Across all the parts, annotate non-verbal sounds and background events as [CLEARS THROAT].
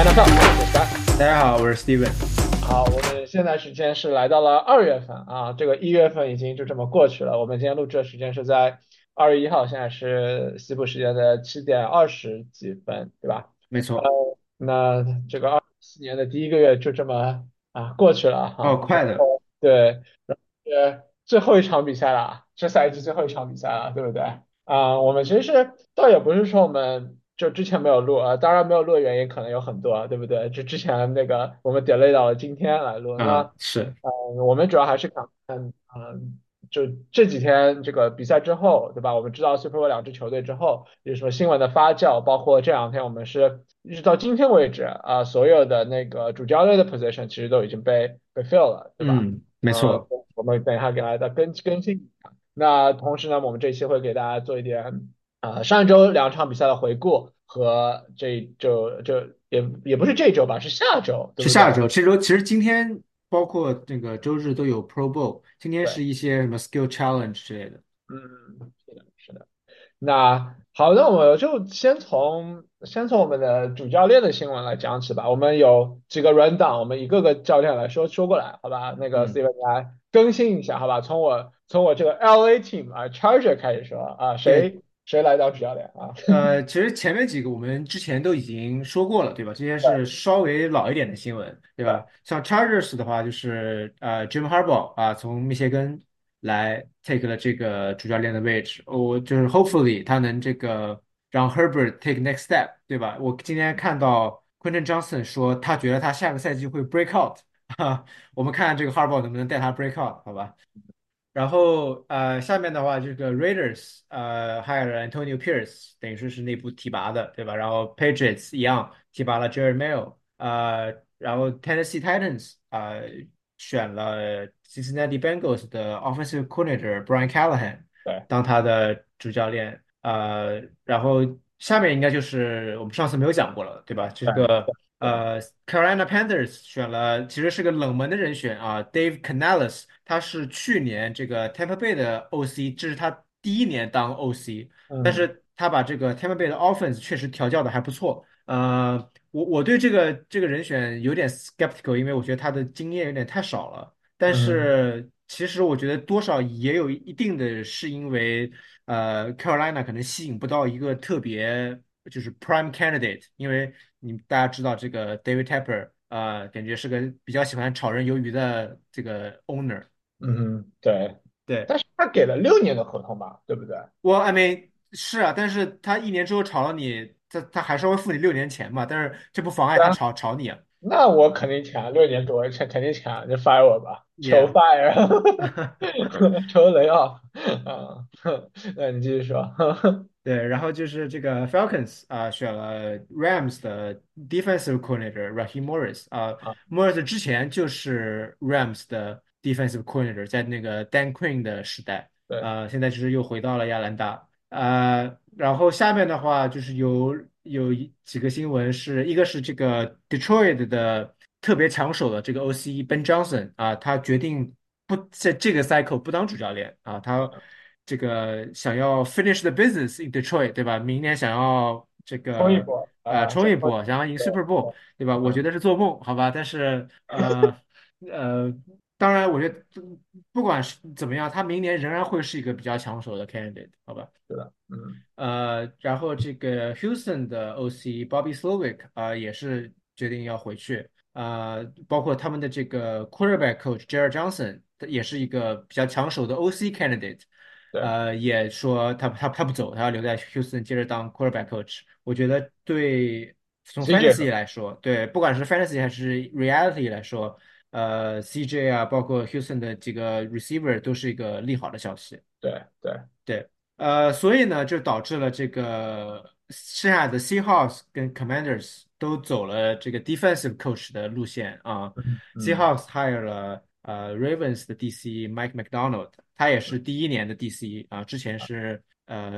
NFL，我是三。大家好，我是 Steven。好，我们现在时间是来到了二月份啊，这个一月份已经就这么过去了。我们今天录制的时间是在二月一号，现在是西部时间的七点二十几分，对吧？没错。那这个二四年的第一个月就这么啊过去了啊。哦，快的。对，呃，最后一场比赛了，这赛季最后一场比赛了，对不对？啊，我们其实倒也不是说我们。就之前没有录啊，当然没有录的原因可能有很多，对不对？就之前那个我们 delay 到了今天来录，那是，嗯，我们主要还是想看，嗯，就这几天这个比赛之后，对吧？我们知道 Super Bowl 两支球队之后有什么新闻的发酵，包括这两天我们是一直到今天为止啊，所有的那个主教练的 position 其实都已经被被 fill 了，对吧？嗯，没错。我们等一下给大家更更新一下。那同时呢，我们这期会给大家做一点。啊，上一周两场比赛的回顾和这周就也也不是这周吧，是下周，是下周。这周其实今天包括那个周日都有 Pro Bowl，今天是一些什么 Skill Challenge 之类的。嗯，是的，是的。那好，那我们就先从先从我们的主教练的新闻来讲起吧。我们有几个 rundown，我们一个个教练来说说过来，好吧？那个 Steven 来更新一下，好吧？从我从我这个 LA Team 啊 Charger 开始说啊，谁？谁来当主教练啊？[LAUGHS] 呃，其实前面几个我们之前都已经说过了，对吧？这些是稍微老一点的新闻，对吧？像 Chargers 的话，就是呃，Jim Harbaugh 啊，从密歇根来 take 了这个主教练的位置。我就是 hopefully 他能这个让 Herbert take next step，对吧？我今天看到 Quentin Johnson 说他觉得他下个赛季会 break out，哈，我们看看这个 Harbaugh 能不能带他 break out，好吧？然后呃，下面的话，这个 Raiders 呃 hire Antonio Pierce，等于说是内部提拔的，对吧？然后 Patriots 一样提拔了 Jerry Mayo，呃，然后 Tennessee Titans 啊选了 Cincinnati Bengals 的 offensive coordinator Brian Callahan 当他的主教练，呃，然后下面应该就是我们上次没有讲过了，对吧？这个。呃，Carolina Panthers 选了，其实是个冷门的人选啊，Dave Canales，他是去年这个 Tampa Bay 的 OC，这是他第一年当 OC，但是他把这个 Tampa Bay 的 offense 确实调教的还不错。呃，我我对这个这个人选有点 skeptical，因为我觉得他的经验有点太少了。但是其实我觉得多少也有一定的是因为，呃，Carolina 可能吸引不到一个特别就是 prime candidate，因为。你大家知道这个 David Tepper 啊，感觉是个比较喜欢炒人鱿鱼的这个 owner。嗯，对对，但是他给了六年的合同吧，对不对？我 I mean 是啊，但是他一年之后炒了你，他他还是会付你六年钱嘛，但是这不妨碍他炒炒你啊。那我肯定抢六年多，肯肯定抢，就 fire 我吧，求 fire，求雷啊！啊，那你继续说。对，然后就是这个 Falcons 啊，选了 Rams 的 defensive coordinator Raheem Morris 啊，Morris 之前就是 Rams 的 defensive coordinator，在那个 Dan Quinn 的时代，呃，现在就是又回到了亚兰大，呃，然后下面的话就是有有几个新闻，是一个是这个 Detroit 的特别抢手的这个 OC Ben Johnson 啊，他决定不在这个 cycle 不当主教练啊，他。这个想要 finish the business in Detroit，对吧？明年想要这个冲一波啊，冲一波，想要赢 Super Bowl，对吧？我觉得是做梦，好吧？但是呃呃，当然，我觉得不管是怎么样，他明年仍然会是一个比较抢手的 candidate，好吧？是的，嗯呃，然后这个 Houston 的 OC Bobby Slowick 啊，也是决定要回去啊，包括他们的这个 quarterback coach Jared Johnson，也是一个比较抢手的 OC candidate。呃，也说他他他不走，他要留在 Houston 接着当 quarterback coach。我觉得对从 fantasy 来说，对不管是 fantasy 还是 reality 来说，呃，CJ 啊，包括 Houston 的几个 receiver 都是一个利好的消息。对对对，呃，所以呢，就导致了这个剩下的 Seahawks 跟 Commanders 都走了这个 defensive coach 的路线啊。Seahawks hire 了呃 Ravens 的 DC Mike McDonald。他也是第一年的 DC 啊，之前是呃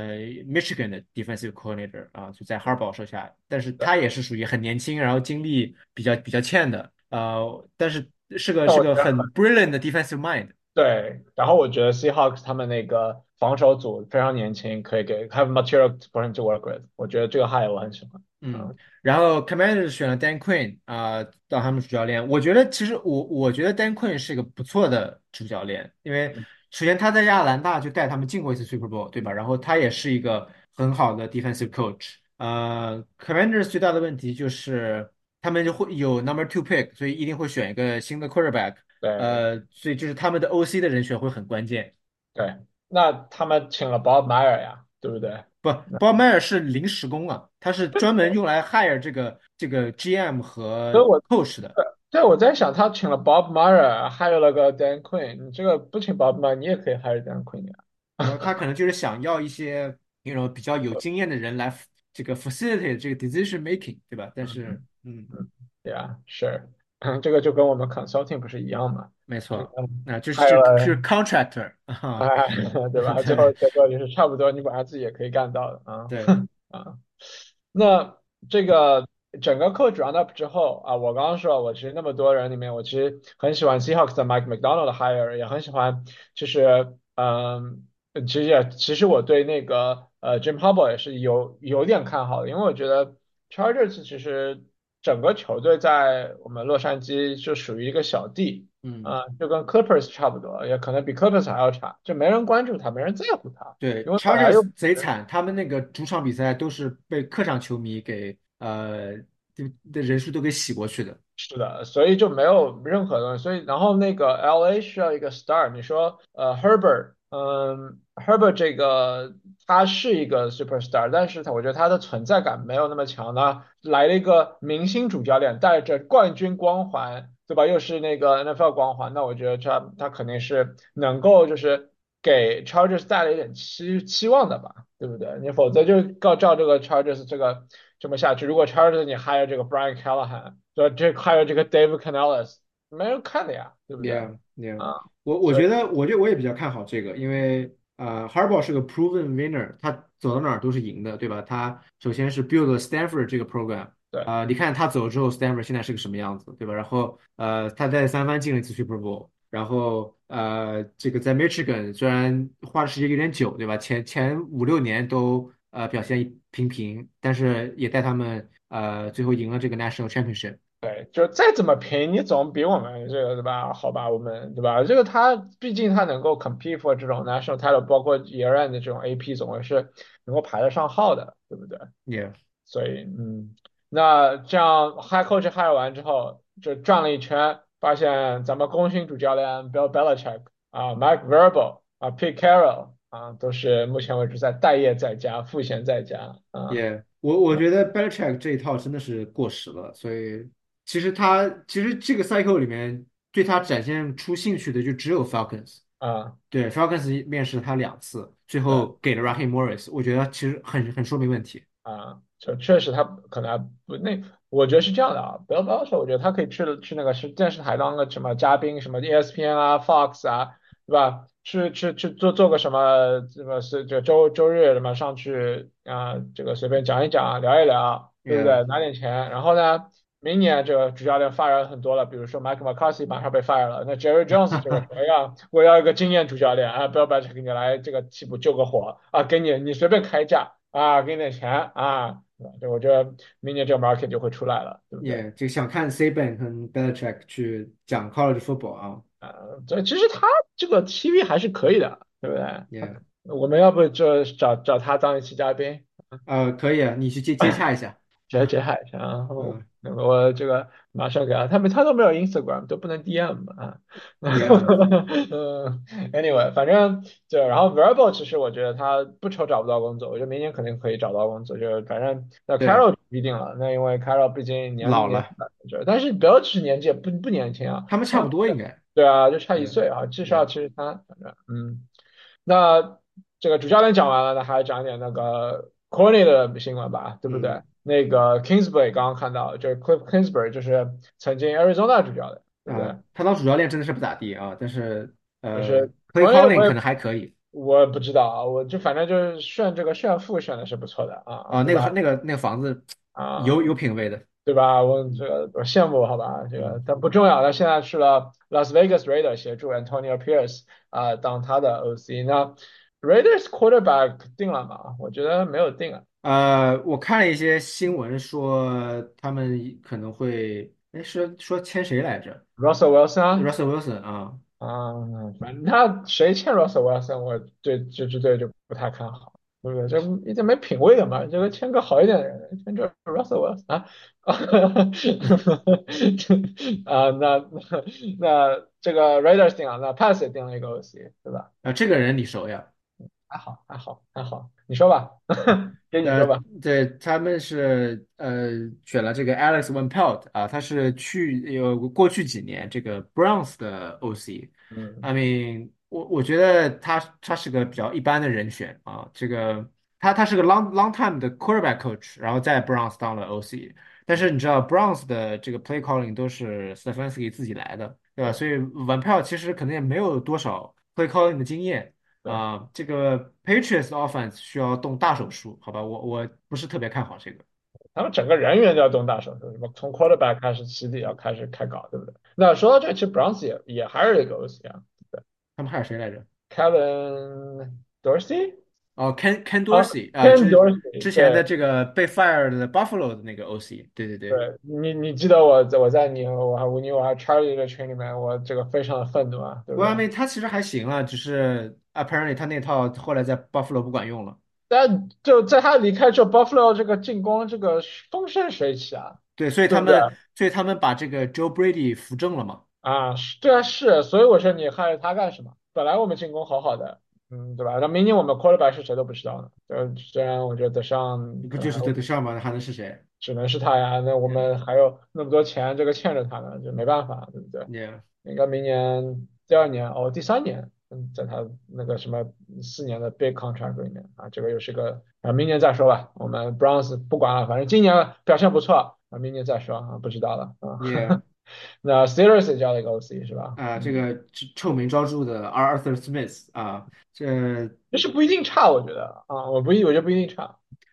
Michigan 的 defensive coordinator 啊，就在 Harbaugh 手下，但是他也是属于很年轻，然后经历比较比较欠的，呃，但是是个是个很 brilliant 的 defensive mind。对，然后我觉得 Seahawks 他们那个防守组非常年轻，可以给 have material for him to work with。我觉得这个 hire 我很喜欢。嗯，然后 Commanders 选了 Dan Quinn 啊、当他们主教练。我觉得其实我我觉得 Dan Quinn 是一个不错的主教练，因为首先他在亚特兰大就带他们进过一次 Super Bowl，对吧？然后他也是一个很好的 defensive coach。呃，Commanders 最大的问题就是他们就会有 number two pick，所以一定会选一个新的 quarterback。对呃，所以就是他们的 OC 的人选会很关键。对，那他们请了 Bob Meyer 呀，对不对？不，Bob Meyer 是临时工啊，他是专门用来 hire 这个这个 GM 和所以我 coach 的。对我在想，他请了 Bob Meyer，还有那个 Dan Quinn，你这个不请 Bob Meyer，你也可以 hire Dan Quinn 呀。然后他可能就是想要一些那种比较有经验的人来这个 facilitate 这个 decision making，对吧？但是，嗯，嗯，对啊，是，这个就跟我们 consulting 不是一样吗？没错，嗯，那就是是是 contractor 啊，哎，对吧？最后结果就是差不多，你本来自己也可以干到的啊。对，啊，那这个整个 coach round up 之后啊，我刚刚说，我其实那么多人里面，我其实很喜欢 Seahawks 的 Mike McDonald 的 hire，也很喜欢，就是嗯，其实也其实我对那个呃 Jim Harbaugh 也是有有点看好的，因为我觉得 Chargers 其实整个球队在我们洛杉矶就属于一个小弟。嗯，啊，就跟 Clippers 差不多，也可能比 Clippers 还要差，就没人关注他，没人在乎他，对因为本来又，Chargers 贼惨，他们那个主场比赛都是被客场球迷给呃就的人数都给洗过去的。是的，所以就没有任何东西，所以然后那个 LA 需要一个 star，你说呃 Herbert，嗯，Herbert 这个他是一个 superstar，但是他我觉得他的存在感没有那么强呢，来了一个明星主教练，带着冠军光环，对吧？又是那个 NFL 光环，那我觉得他他肯定是能够就是给 Chargers 带来一点期期望的吧，对不对？你否则就照照这个 Chargers 这个这么下去，如果 Chargers 你 hire 这个 Brian Callahan。对，这 hire 这个 David Canales，没人看的呀，对不对？Yeah, yeah. 啊，我我觉得，我觉得我也比较看好这个，因为呃，Harbaugh 是个 proven winner，他走到哪儿都是赢的，对吧？他首先是 build Stanford 这个 program，对啊、你看他走之后，Stanford 现在是个什么样子，对吧？然后呃，他在三番进了一次 Super Bowl，然后呃，这个在 Michigan 虽然花的时间有点久，对吧？前前五六年都呃表现平平，但是也带他们呃最后赢了这个 National Championship。对，就再怎么拼，你总比我们这个对吧？好吧，我们对吧？这个他毕竟他能够 compete for 这种 national title，包括 year end 的这种 AP，总归是能够排得上号的，对不对？Yeah. 所以，嗯，那这样 high coach hire 完之后，就转了一圈，发现咱们功勋主教练 Bill Belichick 啊，Mike Vrabel 啊，Pete Carroll 啊，都是目前为止在待业在家，赋闲在家啊。也，我我觉得 Belichick 这一套真的是过时了，所以其实他其实这个 cycle 里面对他展现出兴趣的就只有 Falcons。啊，对，Falcons 面试他两次，最后给了 Raheem Morris，我觉得其实很很说明问题。啊，就确实他可能还不那，我觉得是这样的啊，不要不要说，我觉得他可以去去那个是电视台当个什么嘉宾，什么 ESPN 啊、Fox 啊，对吧？去去去做做个什么什么是这周周日什么上去啊，这个随便讲一讲，聊一聊，对不对？拿点钱，然后呢，明年这个主教练 fire 很多了，比如说 Mike McCarthy 马上被 fire 了，那 Jerry Jones 这个同样，[LAUGHS] 我要一个经验主教练啊，不要把这给你来这个替补救个火啊，给你你随便开价啊，给你点钱啊，对吧？这我觉得明年这个 market 就会出来了，对不对？也就想看 Saban 和 Belichick 去讲 college football 啊。啊，这其实他这个 TV 还是可以的，对不对？Yeah，我们要不就找找他当一期嘉宾，呃，可以啊，你去接接洽一下。接接海一下，然后嗯。那么我这个马上给他，他们他都没有 Instagram，都不能 DM 啊。，Yeah，[LAUGHS] 嗯，anyway，反正就然后 Verbal 其实我觉得他不愁找不到工作，我觉得明年肯定可以找到工作，就是反正那对。Carol 不一定了，那因为 Carol 毕竟年老了，就但是 Bill 其实年纪也不不年轻啊，他们差不多应该。对啊，就差一岁啊，至少七十三，反正嗯，那这个主教练讲完了，那还讲一点那个 Corny 的新闻吧，对不对？嗯那个 Kingsbury 刚刚看到，就是 Cliff Kingsbury 就是曾经 Arizona 主教练，对不对？啊，他当主教练真的是不咋地啊，但是就呃是，Clay Corny 我 Calling 可能还可以我不知道啊，我就反正就是炫这个炫富炫的是不错的啊，啊，那个那个那个房子啊，有有品位的。对吧？我这个我羡慕，好吧？这个嗯但不重要。他现在去了 Las Vegas Raiders 协助 Antonio Pierce 啊、当他的 OC。那 Raiders quarterback 定了吗？我觉得没有定啊。呃，我看了一些新闻说他们可能会，哎，说说签谁来着 Russell Wilson 啊，？Russell Wilson 啊，啊，反正他谁签 Russell Wilson，我对这支队就不太看好，对不对？这一点没品位的嘛，这个签个好一点的人，签这 [LAUGHS] Russell Wilson 啊，[LAUGHS] 啊，那那那这个 Raiders 定了，那 Pass 也定了一个 OC，对吧？啊，这个人你熟呀？还好，还好，还好，你说吧，给你呃，说吧。对，他们是呃选了这个 Alex Van Pelt 啊，他是去有过去几年这个 Browns 的 OC。嗯 I mean，我我觉得他他是个比较一般的人选啊，这个他他是个 long long time 的 quarterback coach，然后在 Browns 当了 OC。但是你知道 Browns 的这个 play calling 都是 Stefanski 自己来的，对吧？所以 Van Pelt 其实可能也没有多少 play calling 的经验。对，啊，这个 Patriots offense 需要动大手术，好吧，我我不是特别看好这个，他们整个人员都要动大手术，什么从 quarterback 开始起底要开始开搞，对不对？那说到这，其实 Browns 也也还是一个 OC 啊，对他们还有谁来着？，Kevin Dorsey 哦，Ken Ken 啊 Dorsey 啊，之前的对这个被 fire 的 Buffalo 的那个 OC，对对对，对，你你记得我在我在你和我还你我还 Charlie 的群里面，我这个非常的愤怒啊，对不对？我还没他其实还行啊，只是 apparently 他那套后来在 Buffalo 不管用了，但就在他离开之后，Buffalo 这个进攻这个风生水起啊，对，所以？他们所以他们把这个 Joe Brady 扶正了嘛，啊，是，对啊，是，所以我说你害他干什么？本来我们进攻好好的，嗯，对吧？那明年我们 quarterback 是谁都不知道呢。呃，虽然我觉得德尚可能还不就是对得上吗？还能是谁只能是他呀，那我们还有那么多钱，这个欠着他呢，就没办法，对不对？yeah 应该明年第二年哦，第三年，嗯，在他那个什么四年的 big contract 里面啊，这个又是个啊，明年再说吧。我们 Browns 不管了，反正今年表现不错啊，明年再说啊，不知道了啊。yeah。那 Steelers 也交了一个 OC 是吧？啊，这嗯。个臭臭名昭著的 Arthur Smith 啊，这这是不一定差，我觉得啊，我不一，我觉得不一定差，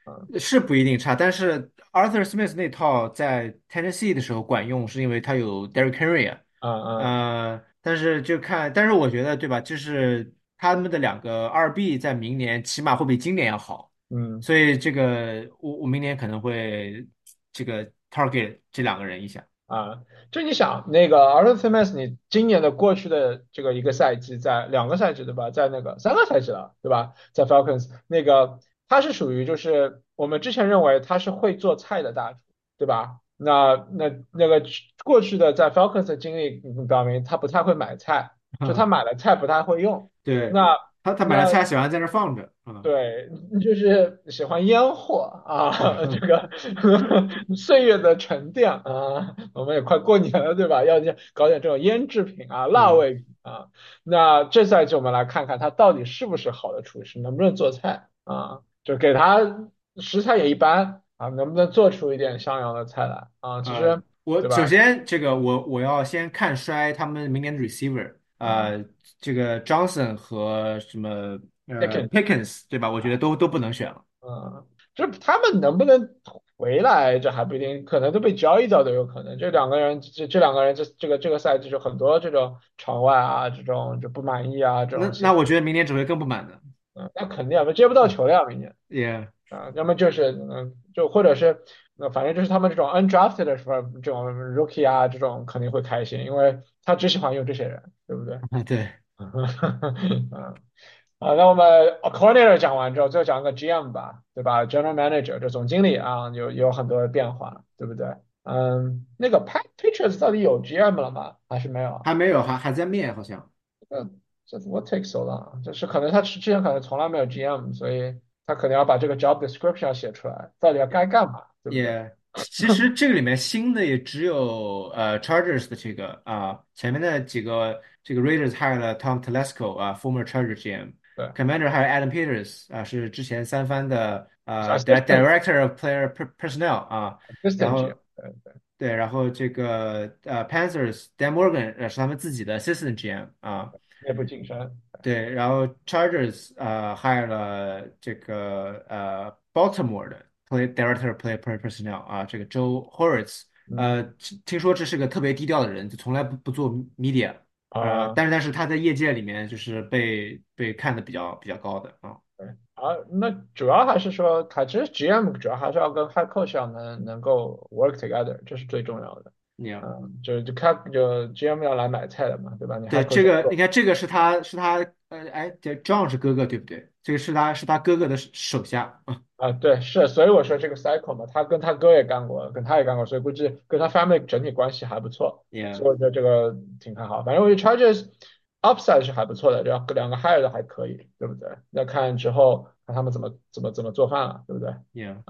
啊是不一定差，但是 Arthur Smith 那套在 Tennessee 的时候管用，是因为他有 Derrick Henry 啊，啊啊，呃，但是就看，但是我觉得对吧，就是他们的两个二 B 在明年起码会比今年要好，嗯所以这个我我明年可能会这个 target 这两个人一下，啊，就你想那个 Arthur Smith，你今年的过去的这个一个赛季，在两个赛季对吧，在那个三个赛季了对吧，在 Falcons 那个他是属于就是我们之前认为他是会做菜的大厨对吧？那那那个过去的在 Falcons 的经历嗯表明他不太会买菜，就他买了菜不太会用，对，那他他买了那菜喜欢在那放着啊，对，就是喜欢烟火啊，[LAUGHS] 这个 [LAUGHS] 岁月的沉淀啊，我们也快过年了，对吧？要搞点这种腌制品啊、辣嗯味品啊。那这赛季我们来看看他到底是不是好的厨师，能不能做菜啊？就给他食材也一般啊，能不能做出一点像样的菜来啊？其呃，实，我首吧？先这个我我要先看衰他们明年的 receiver，啊呃，这个 Johnson 和什么呃，Pickens 对吧？我觉得都都不能选了。嗯，就是他们能不能回来，这还不一定，可能都被交易掉都有可能。这两个人，这这两个人，这这个这个赛季就很多这种场外啊，这种就不满意啊，这种那，那我觉得明年只会更不满的。嗯，那肯定啊，接不到球了呀，明年也啊，要么就是嗯，就或者是那反正就是他们这种 undrafted 的时候，这种 rookie 啊，这种肯定会开心，因为他只喜欢用这些人，对不对？啊 [LAUGHS] 对，嗯，好，那我们 coordinator 讲完之后，最后讲个 GM 吧，对吧？General Manager 就总经理啊，有有很多的变化，对不对？嗯，那个 Pat Patriots 到底有 GM 了吗？还是没有啊？还没有，还还在面好像。嗯这 What takes so long？就是可能他之之前可能从来没有 GM，所以他可能要把这个 job description 要写出来，到底要该干嘛，对不对？也其实这个里面新的也只有呃 Chargers 的这个啊，前面的几个这个 Raiders hire 了 Tom Telesco 啊，former Charger GM。对 Commander 还有 Adam Peters 啊，是之前三番的呃 Director of Player Per- Personnel 啊，然后对然后这个呃 Panthers Dan Morgan 呃是他们自己的 Assistant GM 啊，内部晋升，对，然后 Chargers 呃 hire 了这个呃 Baltimore 的 Play Director of Player Per- Personnel 啊，这个 Joe Horowitz，嗯，呃，听听说这是个特别低调的人，就从来不不做 media。呃，啊。但是但是他在业界里面就是被被看的比较比较高的啊对，啊，那主要还是说，他其实 GM 主要还是要跟 Head Coach 要能能够 work together，这是最重要的。嗯，就就开就 GM 要来买菜的嘛，对吧？你对这个你看，这个是他是他呃，哎，这 John 是哥哥对不对？这个是他是他哥哥的手下啊啊，对，是，所以我说这个 cycle 嘛，他跟他哥也干过，跟他也干过，所以估计跟他 family 整体关系还不错所以我觉得这个挺看好。反正我觉得 Chargers upside 是还不错的，这样两个 hire 的还可以，对不对？那看之后看他们怎么怎么怎么做饭了，对不对？Yeah，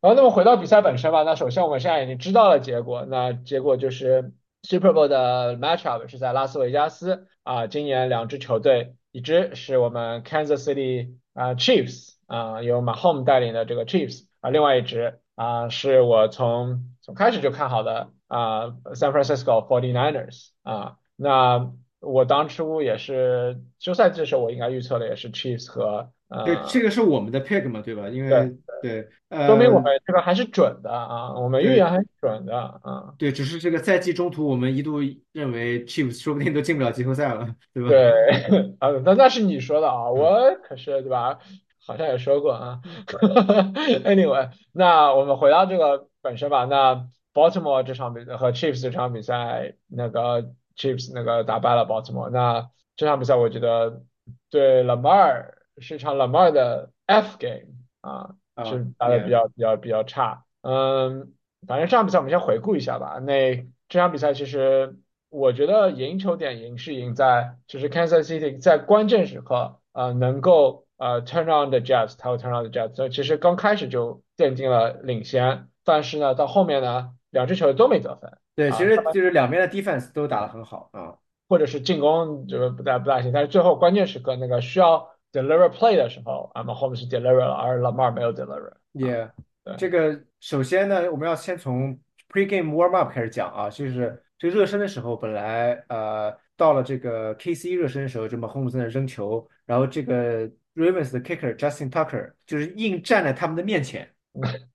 然后，那么回到比赛本身吧。那首先我们现在已经知道了结果，那结果就是 Super Bowl 的 matchup 是在拉斯维加斯啊。今年两支球队，一支是我们 Kansas City 啊 Chiefs 啊，由 Mahomes 带领的这个 Chiefs 啊，另外一支啊是我从从开始就看好的啊 San Francisco 49ers 啊。那我当初也是休赛季的时候，我应该预测的也是 Chiefs 和对，呃这个是我们的 pick 嘛，对吧？因。为对，说明我呃，们这个还是准的啊，我们预言还是准的啊。对，只是这个赛季中途，我们一度认为 Chiefs 说不定都进不了季后赛了，对吧？对，[LAUGHS] 啊，那那是你说的啊，嗯我可是对吧？好像也说过啊。[LAUGHS] Anyway，那我们回到这个本身吧。那 Baltimore 这场比赛和 Chiefs 这场比赛，那个 Chiefs 那个打败了 Baltimore。那这场比赛我觉得对 Lamar 是场 Lamar 的 F game 啊，啊是打的比较比较比较差。嗯，反正这场比赛我们先回顾一下吧。那这场比赛其实我觉得赢球点赢是赢在就是 Kansas City 在关键时刻呃能够呃 turn on the Jets，他会 turn on the Jets，所以其实刚开始就奠定了领先，但是呢到后面呢两支球队都没得分。对，其啊，实就是两边的 defense 都打得很好啊。或者是进攻就是不大不大行，但是最后关键时刻那个需要 deliver play 的时候，啊 Mahomes 是 deliver 了，而 Lamar 没有 deliver 啊，Yeah，这个首先呢，我们要先从 pre-game warm up 开始讲啊，就是这个热身的时候，本来呃到了这个 KC 热身的时候，这么 Holmes 在那扔球，然后这个 Ravens 的 kicker Justin Tucker 就是硬站在他们的面前，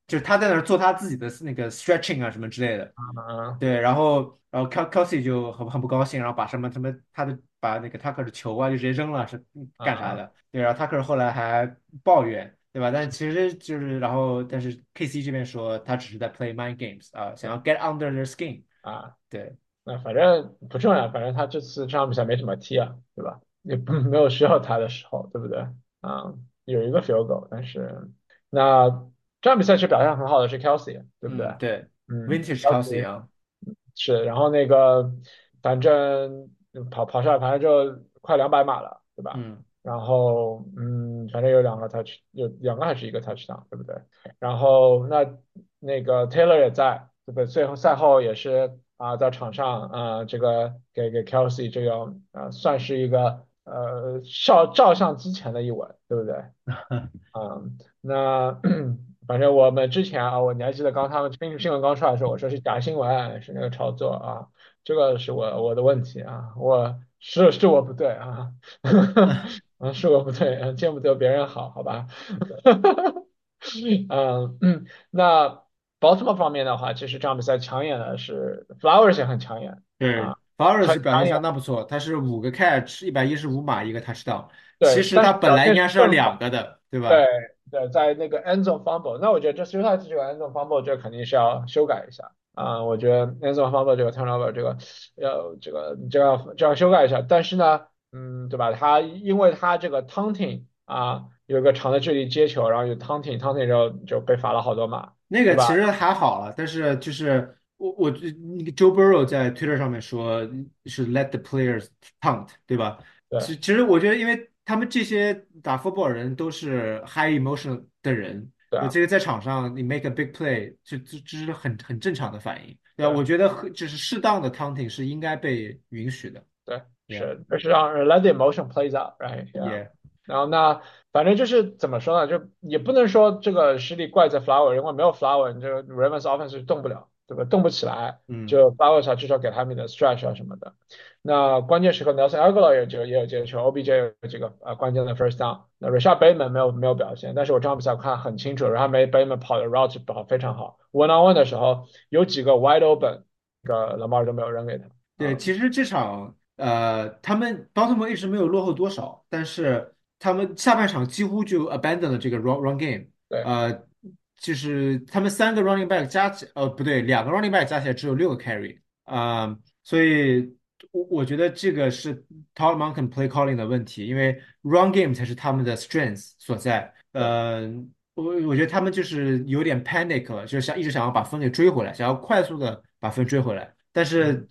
就是他在那儿做他自己的那个 stretching 啊什么之类的，嗯对，然后然后 Kel Kelsey 就很很不高兴，然后把什么什么他的把那个 Tucker 的球啊就直接扔了，是干啥嗯的？对，然后 Tucker 后来还抱怨，对吧？但其实就是然后但是 KC 这边说他只是在 play mind games 啊，想要 get under their skin，啊，对那反正不重要，反正他这次这场比赛没什么踢啊，对吧？也不没有需要他的时候，对不对？啊，有一个 field goal，但是那这场比赛其实表现很好的是 Kelsey，对不对？嗯对嗯，Vintage，Kelsey Kelsey 啊，是，然后那个反正跑跑下来，反正就快两百码了，对吧？嗯然后嗯，反正有两个 touch，有两个还是一个 touchdown，对不对？然后那那个 Taylor 也在，对不对？最后赛后也是啊，在场上啊，这个给给 Kelsey 这个啊，算是一个呃照照相机前的一吻，对不对？[LAUGHS] 嗯，那 [CLEARS THROAT] 反正我们之前啊，我你还记得刚他们新新闻刚出来的时候，我说是假新闻，是那个炒作啊，这个是我我的问题啊，我是是我不对啊，啊，[LAUGHS] 是我不对，嗯，见不得别人好，好吧，嗯 [LAUGHS] 嗯，那 Baltimore 方面的话，其实这场比赛抢眼的是 Flowers 也很抢眼对啊，，Flowers 表现相当不错，他是五个 catch，一百一十五码一个 touchdown，其对，实他本表来应该是要。两个的，对对吧？对对，在那个 end zone fumble，那我觉得这休赛期这个 end zone fumble 这个肯定是要修改一下啊、我觉得 end zone fumble 这个 turnover 这个要这个这要这要修改一下。但是呢，嗯，对吧？他因为他这个 taunting 啊，有一个长的距离接球，然后有 taunting，taunting 之后就被罚了好多码？那个其实还好了，但是就是我我那个 Joe Burrow 在 Twitter 上面说是 let the players punt，对吧？对其其实我觉得，因为他们这些打 football 人都是 high emotion 的人，对，对啊，这个在场上你 make a big play，这这这是很很正常的反应，对我觉得和就是适当的 taunting 是应该被允许的对是，就是让 let the emotion plays out，right？Yeah。yeah，然后那反正就是怎么说呢，就也不能说这个实力怪在 Flower，因为没有 Flower，你这个 Ravens offense 是动不了，对吧？动不起来，就巴尔萨至少给他们的 stretch 啊什么的。那关键时刻，Nelson a g u l a 有几个也有接球，OBJ 有几个啊关键的 first down。那 Rashad Bateman 没有没有表现，但是我这场比赛看很清楚，然后没 Bateman 跑的 route 跑非常好，one on one 的时候有几个 wide open，个篮板都没有扔给他。对，其实这场呃，他们 Baltimore 一直没有落后多少，但是他们下半场几乎就 abandon 了这个 run run game。对，呃，就是他们三个 running back 加起，呃，不对，两个 running back 加起来只有六个 carry，啊、所以我我觉得这个是 Todd Monken play calling 的问题，因为 run game 才是他们的 strength 所在，呃，我我觉得他们就是有点 panic 了，就是想一直想要把分给追回来，想要快速的把分追回来。但嗯是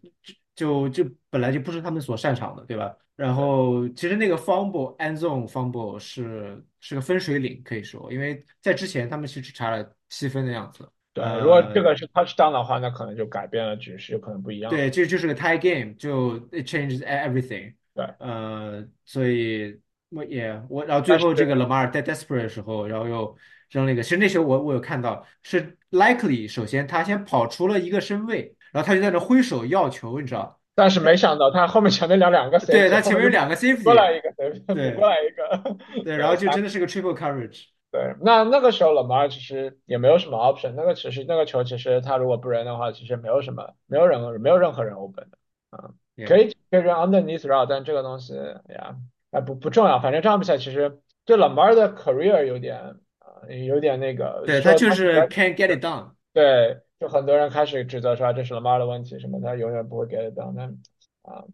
就就本来就不是他们所擅长的，对吧？然后其实那个 fumble end zone fumble 是是个分水岭，可以说，因为在之前他们其实只差了七分的样子。对，如果这呃，个是 touchdown 的话，那可能就改变了局势，有可能不一样对，了。这就是个 tie game，就 it changes everything。对，呃，所以我也我，然后最后这个 Lamar 在 desperate 的时候，然后又扔了一个，其实那时候我我有看到是 likely，首先他先跑出了一个身位，然后他就在那挥手要球，你知道。但是没想到他后面前面两两个对，safety，他前面有两个补过来一个 safety，补过对来一个，对，[LAUGHS] 然后，就真的是个 triple coverage。对，那那个时候 Lamar 其实也没有什么 option，那个其实那个球其实他如果不扔的话，其实没有什么，没有任何没有任何人 open 的，嗯，可以可以扔 underneath route，但这个东西哎呀，哎不不重要，反正这场比赛其实对 Lamar 的 career 有点啊、有点那个对，他就是 can't get it done。对，就很多人开始指责说这是 Lamar 的问题，什么他永远不会 get it done，那啊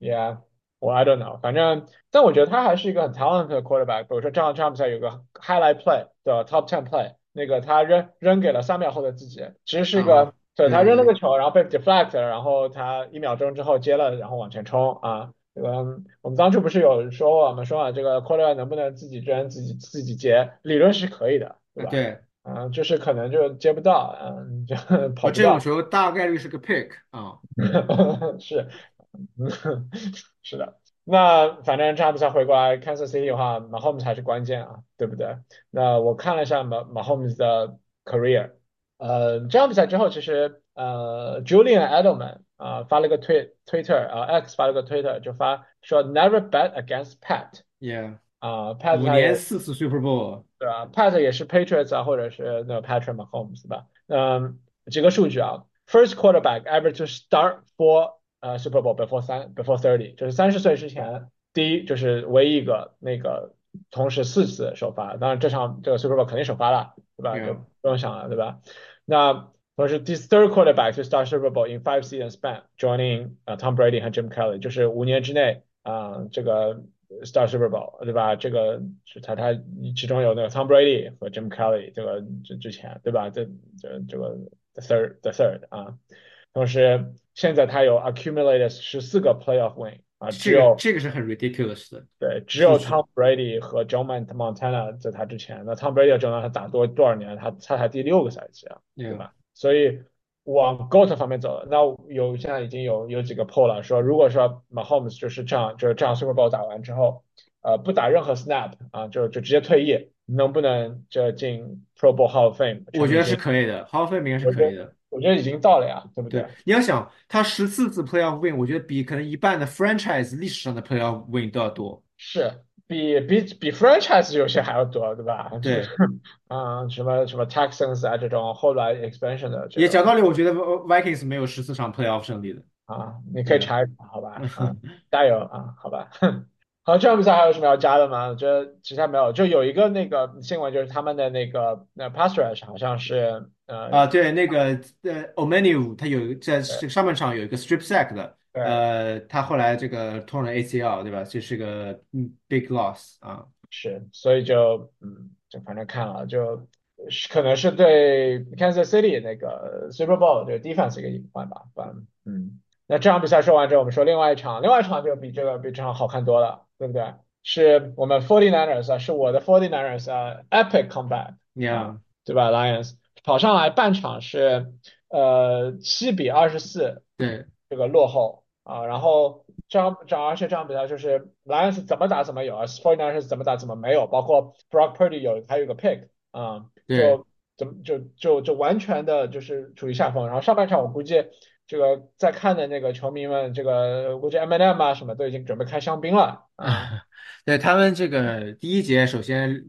，Yeah，我 I don't know，反正，但我觉得他还是一个很 talented 的 quarterback。比如说这场这场比赛有个 highlight play 的 top ten play，那个他扔扔给了三秒后的自己，其实是一个，啊，对，他扔了个球，然后被 deflect，然后他一秒钟之后接了，然后往前冲啊。这个我们当初不是有说过，我们说啊，这个 quarterback 能不能自己扔自己自己接，理论是可以的，对吧？啊对，嗯，就是可能就接不到，嗯，就跑我不到，这种球大概率是个 pick 啊。是，嗯，是的。那反正这场比赛回过来，Kansas City 的话，Mahomes 还是关键啊，对不对？那我看了一下马 Mahomes 的 career，呃，这场比赛之后，其实呃，Julian Edelman 啊、发了个推 Twitter 啊、X 发了个 Twitter，就发说 Never bet against Pat Yeah，啊、Pat 五年四次 Super Bowl。对吧？Pat 也是 Patriots 啊，或者是那个 Patrick Mahomes 对吧？嗯，几个数据啊，First quarterback ever to start for 呃 Super Bowl before 三 before thirty，就是三十岁之前第一，就是唯一一个那个同时四次首发。当然这场这个 Super Bowl 肯定首发了，对吧？就不用想了，对吧？那同时第 third quarterback to start Super Bowl in five season span，joining 啊 Tom Brady 和 Jim Kelly，就是五年之内啊、这个 Star Super Bowl 对吧？这个是他他其中有那个 Tom Brady 和 Jim Kelly 这个之之前对吧？这这这个 the third the third 啊，同时现在他有 accumulated 十四个 playoff win 啊，只这个有这个是很 ridiculous 的对只有。Tom Brady 和 Joe Mont- Montana 在他之前，那 Tom Brady 和 Joe Montana 打多多少年？他他才第六个赛季啊，对吧？所以往 GOAT 方面走了。那有现在已经有有几个 poll 了，说如果说 Mahomes 就是这样，就是这样 Super Bowl 打完之后，呃，不打任何 snap 啊，就就直接退役，能不能这进 Pro Bowl Hall of Fame 我觉得是？可以的，Hall of Fame 应该是可以的。我觉得已经到了呀，对不对，对？你要想他十四次 playoff win，我觉得比可能一半的 franchise 历史上的 playoff win 都要多。是比比比 franchise 有些还要多，对吧？就是对，嗯，什么什么 Texans 啊这种后来 expansion 的这个也讲道理，我觉得 Vikings 没有十四场 playoff 胜利的。啊，你可以，查一查，好吧？啊，[LAUGHS] 加油啊，好吧。好，这场比赛还有什么要加的吗？我觉得其他没有，就有一个那个新闻，就是他们的那个那 pass rush 好像是呃啊，对，那个呃 Omeniu 他有在上半场有一个 strip sack 的，对呃，他后来这个痛了 ACL，对吧？这是个嗯 big loss 啊。是，所以就嗯就反正看了，就是可能是对 Kansas City 那个 Super Bowl 这个 defense 一个隐患吧，反正嗯。那这场比赛说完之后，我们说另外一场，另外一场就比这个比这场好看多了，对不对？是我们 Forty Niners 啊，是我的 Forty Niners 啊，epic comeback 啊，Yeah，对吧？Lions 跑上来半场是呃七比二十四对这个落后啊，然后这场这场而且这场比赛就是 Lions 怎么打怎么有，而 49ers 怎么打怎么没有，包括 Brock Purdy 有还有一个 pick 啊，就怎么就就就完全的就是处于下风。然后上半场我估计这个在看的那个球迷们，这个估计 M&M 啊什么都已经准备开香槟了啊，[LAUGHS] 对他们这个第一节，首先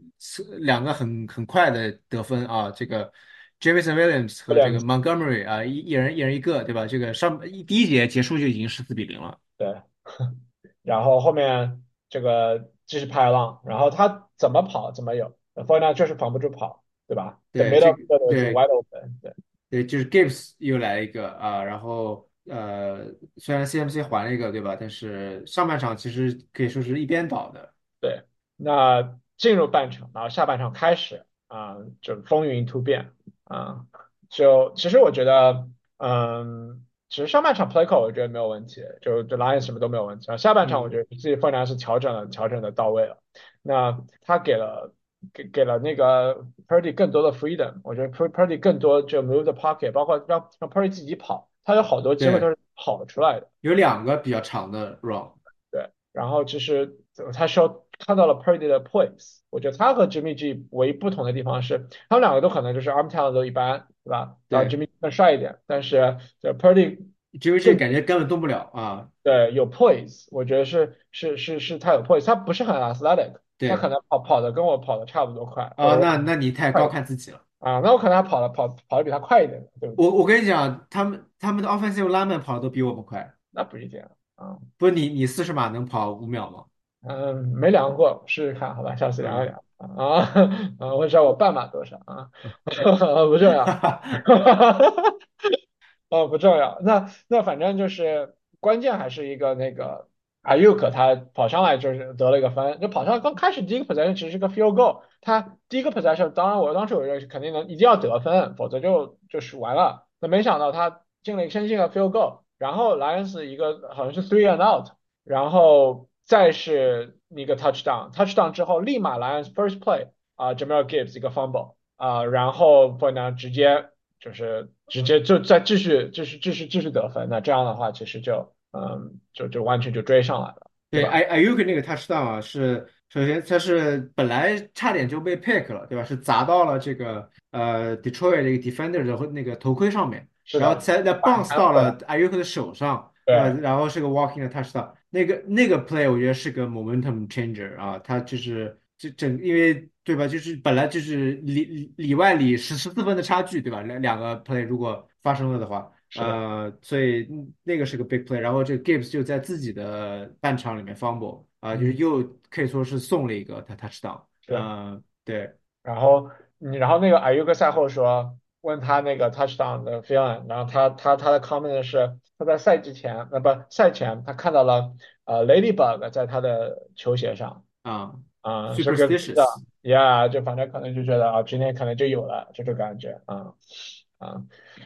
两个很很快的得分啊，这个 Jameson Williams 和这个 Montgomery 啊，一一人一人一个，对吧？这个上第一节结束就已经十四比零了。对 [LAUGHS] 然后后面这个继续拍浪，然后他怎么跑怎么有 f o r t 确实防不住跑，对吧对，这 middle 个 field is 对 wide open，对对，就是 Gibbs 又来一个啊，然后呃，虽然 CMC 还了一个，对吧？但是上半场其实可以说是一边倒的。对。那进入半场，然后下半场开始啊，就风云突变啊，就其实我觉得，嗯。其实上半场 play call 我觉得没有问题，就就 Lions 什么都没有问题。然后下半场我嗯，觉得自己分量是调整了，调整的到位了。那他给了给给了那个 Purdy 更多的 freedom，我觉得 Pur- Purdy 更多就 move the pocket，包括让让 Purdy 自己跑，他有好多机会都对，是跑出来的。有两个比较长的 run。对，然后其实他说看到了 Purdy 的 poise，我觉得他和 Jimmy G 唯一不同的地方是，他们两个都可能就是 arm talent 都一般，对吧？然后对 Jimmy 更帅一点，但是就 Purdy，Jimmy G 感觉根本动不了啊。对有 poise，我觉得是是是是他有 poise，他不是很 athletic，他可能跑跑的跟我跑的差不多快，啊，者那那你太高看自己了。啊，那我可能还跑的跑跑的比他快一点，对不对？我我跟你讲，他们他们的 offensive lineman 跑的都比我们快。那不一定啊，不是你你四十码能跑五秒吗？嗯，没量过，试试看，好吧，下次量一嗯，量啊 [LAUGHS] 啊，我知道我半马多少啊，[LAUGHS] 不重要。[LAUGHS] 哦，不重要。那那反正就是关键还是一个那个 Ayuk 他跑上来就是得了一个分，就跑上来刚开始第一个 possession 其实是个 field goal，他第一个 possession 当然我当时我认为肯定能一定要得分，否则就就输完了。那没想到他进了一个先进的 field goal，然后 Lions 一个好像是 three and out，然后再是一个 touchdown，touchdown 之后立马 Lions first play，啊，Jamal Gibbs 一个 fumble 啊、然后 r 呢直接。就是直接就再继续继续继续继续得分，那这样的话其实就嗯就就完全就追上来了，对对吧？，I Ayuk 那个 touchdown 啊，是首先他是本来差点就被 pick 了，对吧？是砸到了这个呃 Detroit 这个 defender 的那个头盔上面，然后才再 bounce 到了 Ayuk 的手上，呃，对，然后是个 walking 的 touchdown。那个那个 play 我觉得是个 momentum changer 啊，他就是这整因为对吧？就是本来就是里里里外里十十四分的差距，对吧？两两个 play 如果发生了的话。呃，所以嗯那个是个 big play，然后这个 Gibbs 就在自己的半场里面 fumble 啊、就是嗯，又可以说是送了一个他 touchdown，是。嗯、对然后你然后那个 Ayuk 赛后说，问他那个 touchdown 的 feeling，然后他他他的 comment 是他在赛季前，呃不赛前他看到了呃 Ladybug 在他的球鞋上。啊、啊，这个的 superstitious，呀，就反正可能就觉得啊，今天可能就有了这种感觉啊啊。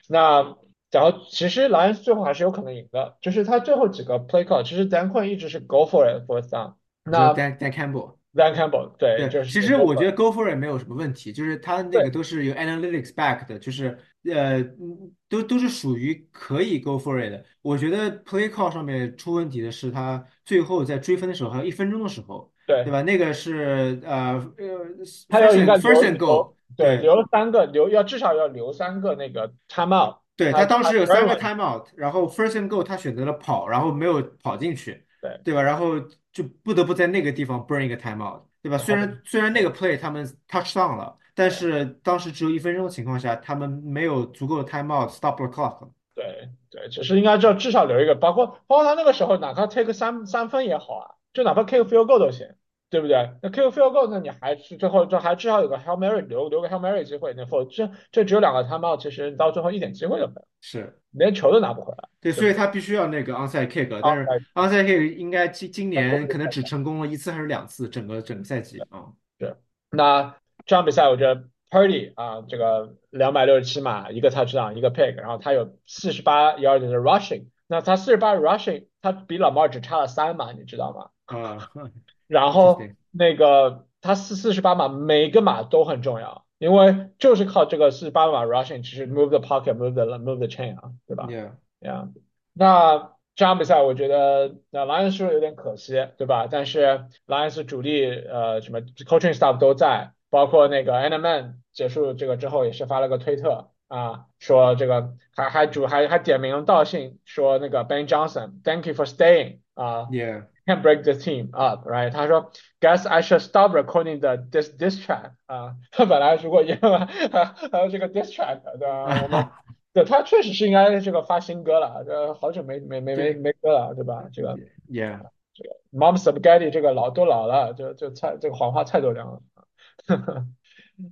那然后其实莱恩斯最后还是有可能赢的，就是他最后几个 play call，其实 Dan Quinn 一直是 go for it fourth down，你说那 Dan Dan Campbell。Dan Campbell 对，对，就是其实我觉得 Go for it 没有什么问题，就是它那个都是有 analytics back 的，就是呃，嗯都都是属于可以 Go for it 的。我觉得 play call 上面出问题的是，他最后在追分的时候还有一分钟的时候，对对，吧？那个是呃呃他要应 and 该 first 留 and 留对对。留三个留要至少要留三个那个 timeout，对，他当时有 e 三个 timeout，然后 first and goal 他选择了跑，然后没有跑进去，对，对吧？然后就不得不在那个地方 burn 一个 timeout，对吧？虽然虽然那个 play 他们 touch down 了，但是当时只有一分钟的情况下，他们没有足够的 timeout stop the clock。对对，只是应该就至少留一个，包括包括他那个时候，哪怕 take 三三分也好啊，就哪怕 kick field goal 都行，对不对？那 kick field goal，那你还是最后这还至少有个 hail mary 留留个 hail mary 机会，那否这这只有两个 timeout，其实到最后一点机会都没有，是连球都拿不回来，对？所以他必须要那个 onside kick，啊，但是哎 onside kick 应该今今年可能只成功了一次还是两次，整个整个赛季啊。是，那这场比赛我觉得 Purdy 啊，这个两百六十七码，一个 touchdown，一个 pick，然后他有四十八 yard 的 rushing，那他四十八 rushing，他比老 a 只差了三码，你知道吗？啊 [LAUGHS] 然后那个他四四十八码，每个码都很重要，因为就是靠这个四十八码 rushing，其实 move the pocket，move the move the chain 啊，对吧？yeah，呀，那这场比赛我觉得那莱恩斯有点可惜，对吧？但是莱恩斯主力呃什么 coaching staff 都在，包括那个 a n a Man 结束这个之后也是发了个推特啊，说这个还还主还还点名道姓说那个 Ben Johnson，Thank you for staying 啊。yeah。Can't break the team up, right？他说，Guess I should stop recording the this this track 啊。他本来如果赢了，还还有这个 this track，对吧？我们对他确实是应该这个发新歌了，这好久没没没没没歌了，对吧？这个，Yeah，Mom Spaghetti 这个老都老了，就就菜这个黄花菜都凉了。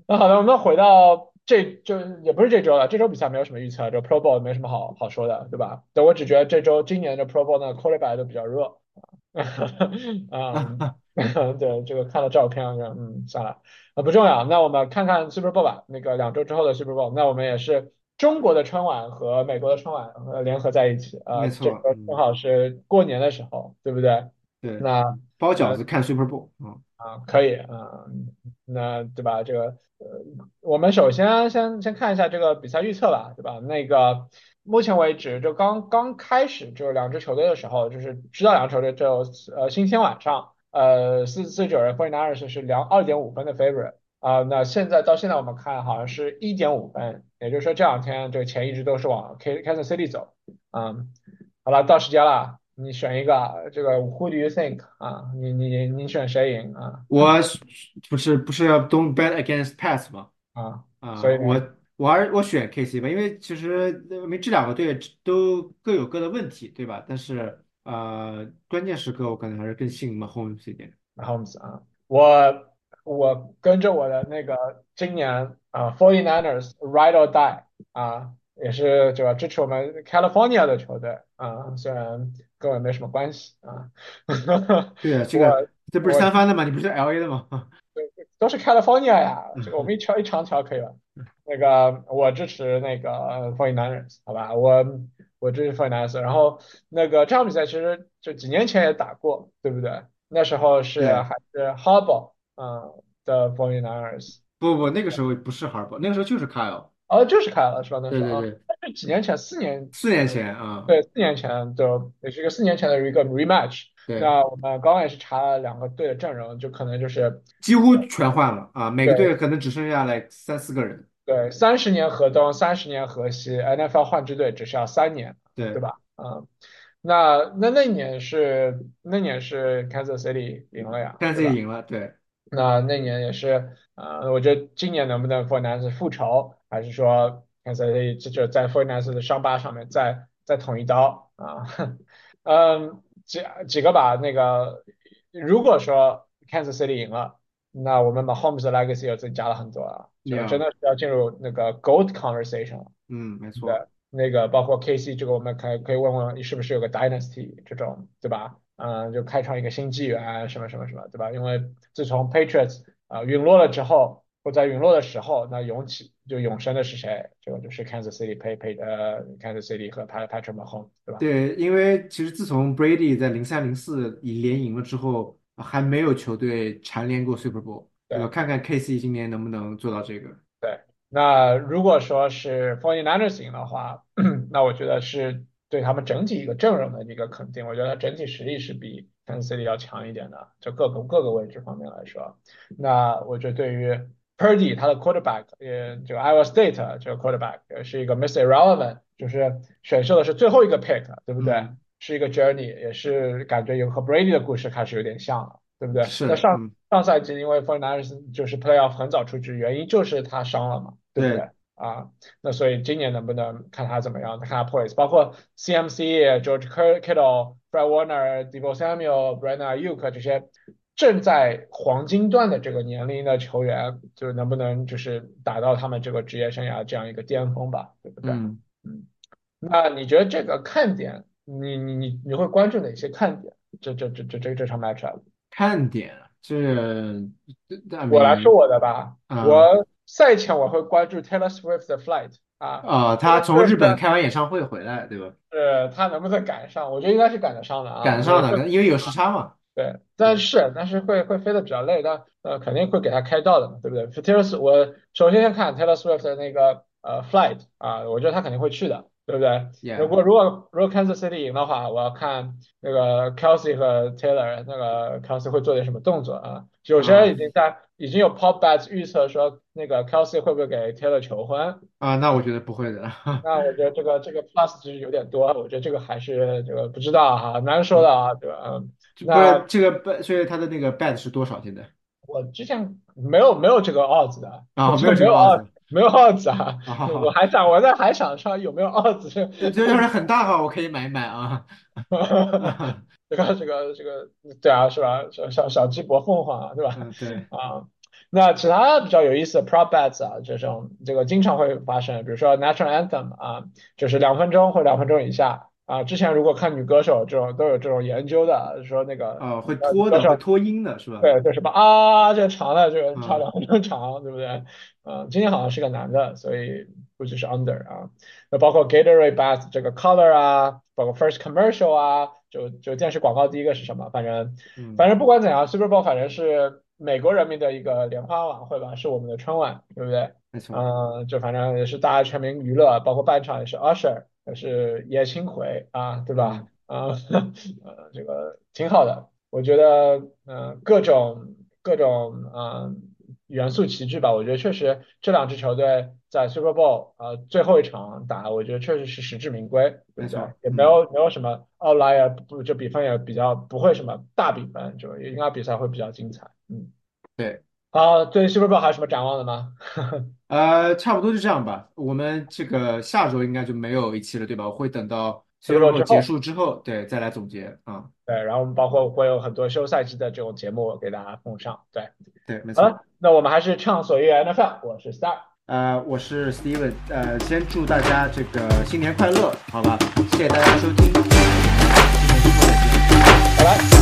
那好的，我们回到这就也不是这周了，这周比赛没有什么预测，这 Pro Bowl 没什么好好说的，对吧？对，我只觉得这周今年的 Pro Bowl 呢，quarterback 都比较热。嗯 [LAUGHS] [LAUGHS] [LAUGHS] 对，这个看了照片，嗯，算了，啊，不重要。那我们看看 Super Bowl 吧，那个两周之后的 Super Bowl，那我们也是中国的春晚和美国的春晚呃联合在一起，呃，这没错，正好是过年的时候，对不对？对，那包饺那子看 Super Bowl，嗯，啊，可以啊，那对吧？这个呃，我们首先先先看一下这个比赛预测吧，对吧？那个目前为止就刚刚开始就是两支球队的时候，就是知道两支球队就呃星期天晚上，呃四四九人 49ers 是两二点五分的 favorite 啊、那现在到现在我们看好像是一点五分，也就是说这两天这个钱一直都是往 K Kansas City 走，嗯，好了，到时间了。你选一个，这个 Who do you think 啊？你你你选谁赢啊？我不是不是要 Don't bet against Pats 吗？啊啊，所啊，以，我我还是我选 KC 吧，因为其实呃因为这两个队都各有各的问题，对吧？但是呃，关键时刻我可能还是更信 Mahomes 一点。Holmes 啊，我我跟着我的那个今年啊 49ers Ride or Die 啊，也是这个支持我们 California 的球队啊，虽然跟我没什么关系啊，[LAUGHS] 对啊，这个这不是我三番的吗？你不是 LA 的吗？[LAUGHS] 都是 California 呀，这个我们一条一长条可以了。那个我支持那个 49ers，好吧，我我支持 49ers。然后那个这场比赛其实就几年前也打过，对不对？那时候是，还是 Harbaugh 嗯的 49ers，不不，那个时候不是 Harbaugh，那个时候就是 Kyle。哦就是开了是吧？那时候啊，对对对，那是几年前，四年，四年嗯，前啊，对，四年前就也是一个四年前的一个 rematch。对，那我们刚刚也是查了两个队的阵容，就可能就是几乎全换了啊，每个队可能只剩下来三四个人。对，三十年河东，三十年河西，NFL 换支队只需要三年，对对吧？嗯，那那那年是那年是 Kansas City 赢了呀，对吧？看自己赢了，对，那那年也是，呃，我觉得今年能不能 f o r n a n c e 复仇，还是说 Kansas City 这就在 f o r n a n c e 的伤疤上面再再捅一刀啊？嗯，几几个吧，那个如果说 Kansas City 赢了，那我们 Mahomes 的 legacy 又增加了很多啊，就真，的是要进入那个 gold conversation 了。嗯，没错，那个包括 KC 这个，我们可以可以问问你是不是有个 dynasty 这种，对吧？嗯，就开创一个新纪元，什么什么什么，对吧？因为自从 Patriots 啊、陨落了之后，或在陨落的时候，那永起就永生的是谁？这个就是 Kansas City Pay Pay 呃 Kansas City 和 Pat Patrick Mahomes，对吧？对，因为其实自从 Brady 在零三零四以连赢了之后，还没有球队蝉联过 Super Bowl，对吧？看看 KC 今年能不能做到这个。对，那如果说是 49ers 赢的话，[CLEARS THROAT] 那我觉得是对他们整体一个阵容的一个肯定。我觉得整体实力是比 Kansas City 要强一点的，就各个各个位置方面来说。那我觉得对于 Purdy 他的 quarterback，呃，这个 Iowa State 这个 quarterback 是一个 Miss Irrelevant，就是选秀的是最后一个 pick，对不对？嗯，是一个 journey，也是感觉有和 Brady 的故事开始有点像了，对不对？那，上嗯，上赛季因为 49ers 就是 playoff 很早出局，原因就是他伤了嘛，对不对，对？啊，那所以今年能不能看他怎么样？看他 poise，包括 CMC、George Kittle、Fred Warner、Deebo Samuel、Brandon Ayuk 这些正在黄金段的这个年龄的球员，就是能不能就是达到他们这个职业生涯这样一个巅峰吧，对不对？嗯。嗯，那你觉得这个看点，你你你你会关注哪些看点？这这这这这这场 matchup？看点啊，这，I 我来说我的吧，啊我赛前我会关注 Taylor Swift 的 flight 啊啊，他从日本开完演唱会回来，对吧？呃他能不能赶上？我觉得应该是赶得上的啊，我赶上的，因为有时差嘛。对，但，是但是会会飞得比较累，但呃肯定会给他开道的嘛，对不对？Taylor Swift，我首先先看 Taylor Swift 的那个呃 flight 啊，我觉得他肯定会去的，对不对？如果如果如果 Kansas City 赢的话，我要看那个 Kelsey 和 Taylor 那个 Kelsey 会做点什么动作啊？有些人啊已经在已经有 pop bets 预测说那个 Kelsey 会不会给 Taylor 求婚？啊，那我觉得不会的。[LAUGHS] 那我觉得这个这个 plus 值有点多，我觉得这个还是这个不知道哈，难说的啊，对吧？那这个 bet，所以他的那个 bet 是多少现在？我之前没有没有这个 odds 的，啊，没有有这个 odds，odds。没有 odds 啊，啊，我还想我在还想说有没有 odds [LAUGHS] 这这这要是很大的话，我可以买一买啊。[LAUGHS] 这个这个这个，对啊，是吧？小小小鸡搏凤凰啊，对吧？嗯，对，啊，那其他比较有意思的 prop bets 啊，这种这个经常会发生，比如说 national anthem 啊，就是两分钟或两分钟以下啊。之前如果看女歌手这种都有这种研究的，说那个啊，会呃拖的，会拖音的是吧？对，就什么啊，这个长的这个唱嗯两分钟长，对不对？嗯，今天好像是个男的，所以估计是 under 啊。那包括 Gatorade Bath 这个 color 啊，包括 first commercial 啊，就就电视广告第一个是什么？反正嗯，反正不管怎样，Super Bowl 反正是美国人民的一个联欢晚会吧，是我们的春晚，对不对？没错，嗯，就反正也是大家全民娱乐，包括半场也是 Usher，也是叶青回啊，对吧？啊，呃，这个挺好的，我觉得，嗯、各种各种嗯、元素齐聚吧，我觉得确实这两支球队在 Super Bowl 呃最后一场打，我觉得确实是实至名归，对不对？没错，也没嗯，有没有什么 outlier，不就比分也比较不会什么大比分，就应该比赛会比较精彩，嗯。对。好，对 Super Bowl 还有什么展望的吗？[LAUGHS] 呃，差不多就这样吧。我们这个下周应该就没有一期了，对吧？我会等到 Super Bowl 结后。束之后，对，再来总结啊。对，然后我们包括会有很多休赛季的这种节目给大家奉上。对，对，没错。好了，那我们还是畅所欲言 NFL，我是 Star，呃，我是 Steven，呃，先祝大家这个新年快乐，好吧？谢谢大家收听。拜拜。